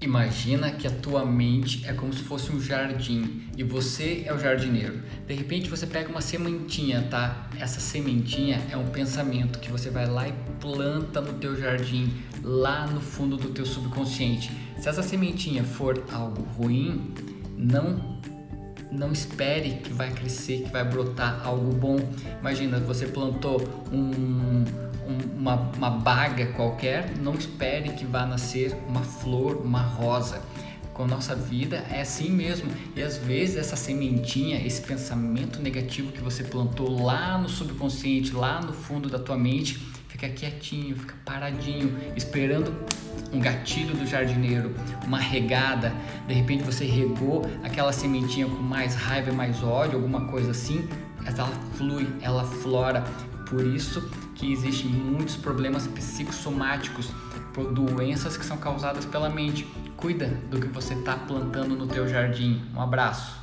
Imagina que a tua mente é como se fosse um jardim e você é o jardineiro. De repente você pega uma sementinha, tá? Essa sementinha é um pensamento que você vai lá e planta no teu jardim, lá no fundo do teu subconsciente. Se essa sementinha for algo ruim, não não espere que vai crescer, que vai brotar algo bom. Imagina, você plantou um uma, uma baga qualquer, não espere que vá nascer uma flor, uma rosa. Com a nossa vida é assim mesmo. E às vezes essa sementinha, esse pensamento negativo que você plantou lá no subconsciente, lá no fundo da tua mente, fica quietinho, fica paradinho, esperando um gatilho do jardineiro, uma regada. De repente você regou aquela sementinha com mais raiva, mais ódio, alguma coisa assim, ela flui, ela flora. Por isso que existem muitos problemas psicossomáticos doenças que são causadas pela mente. Cuida do que você está plantando no teu jardim. Um abraço.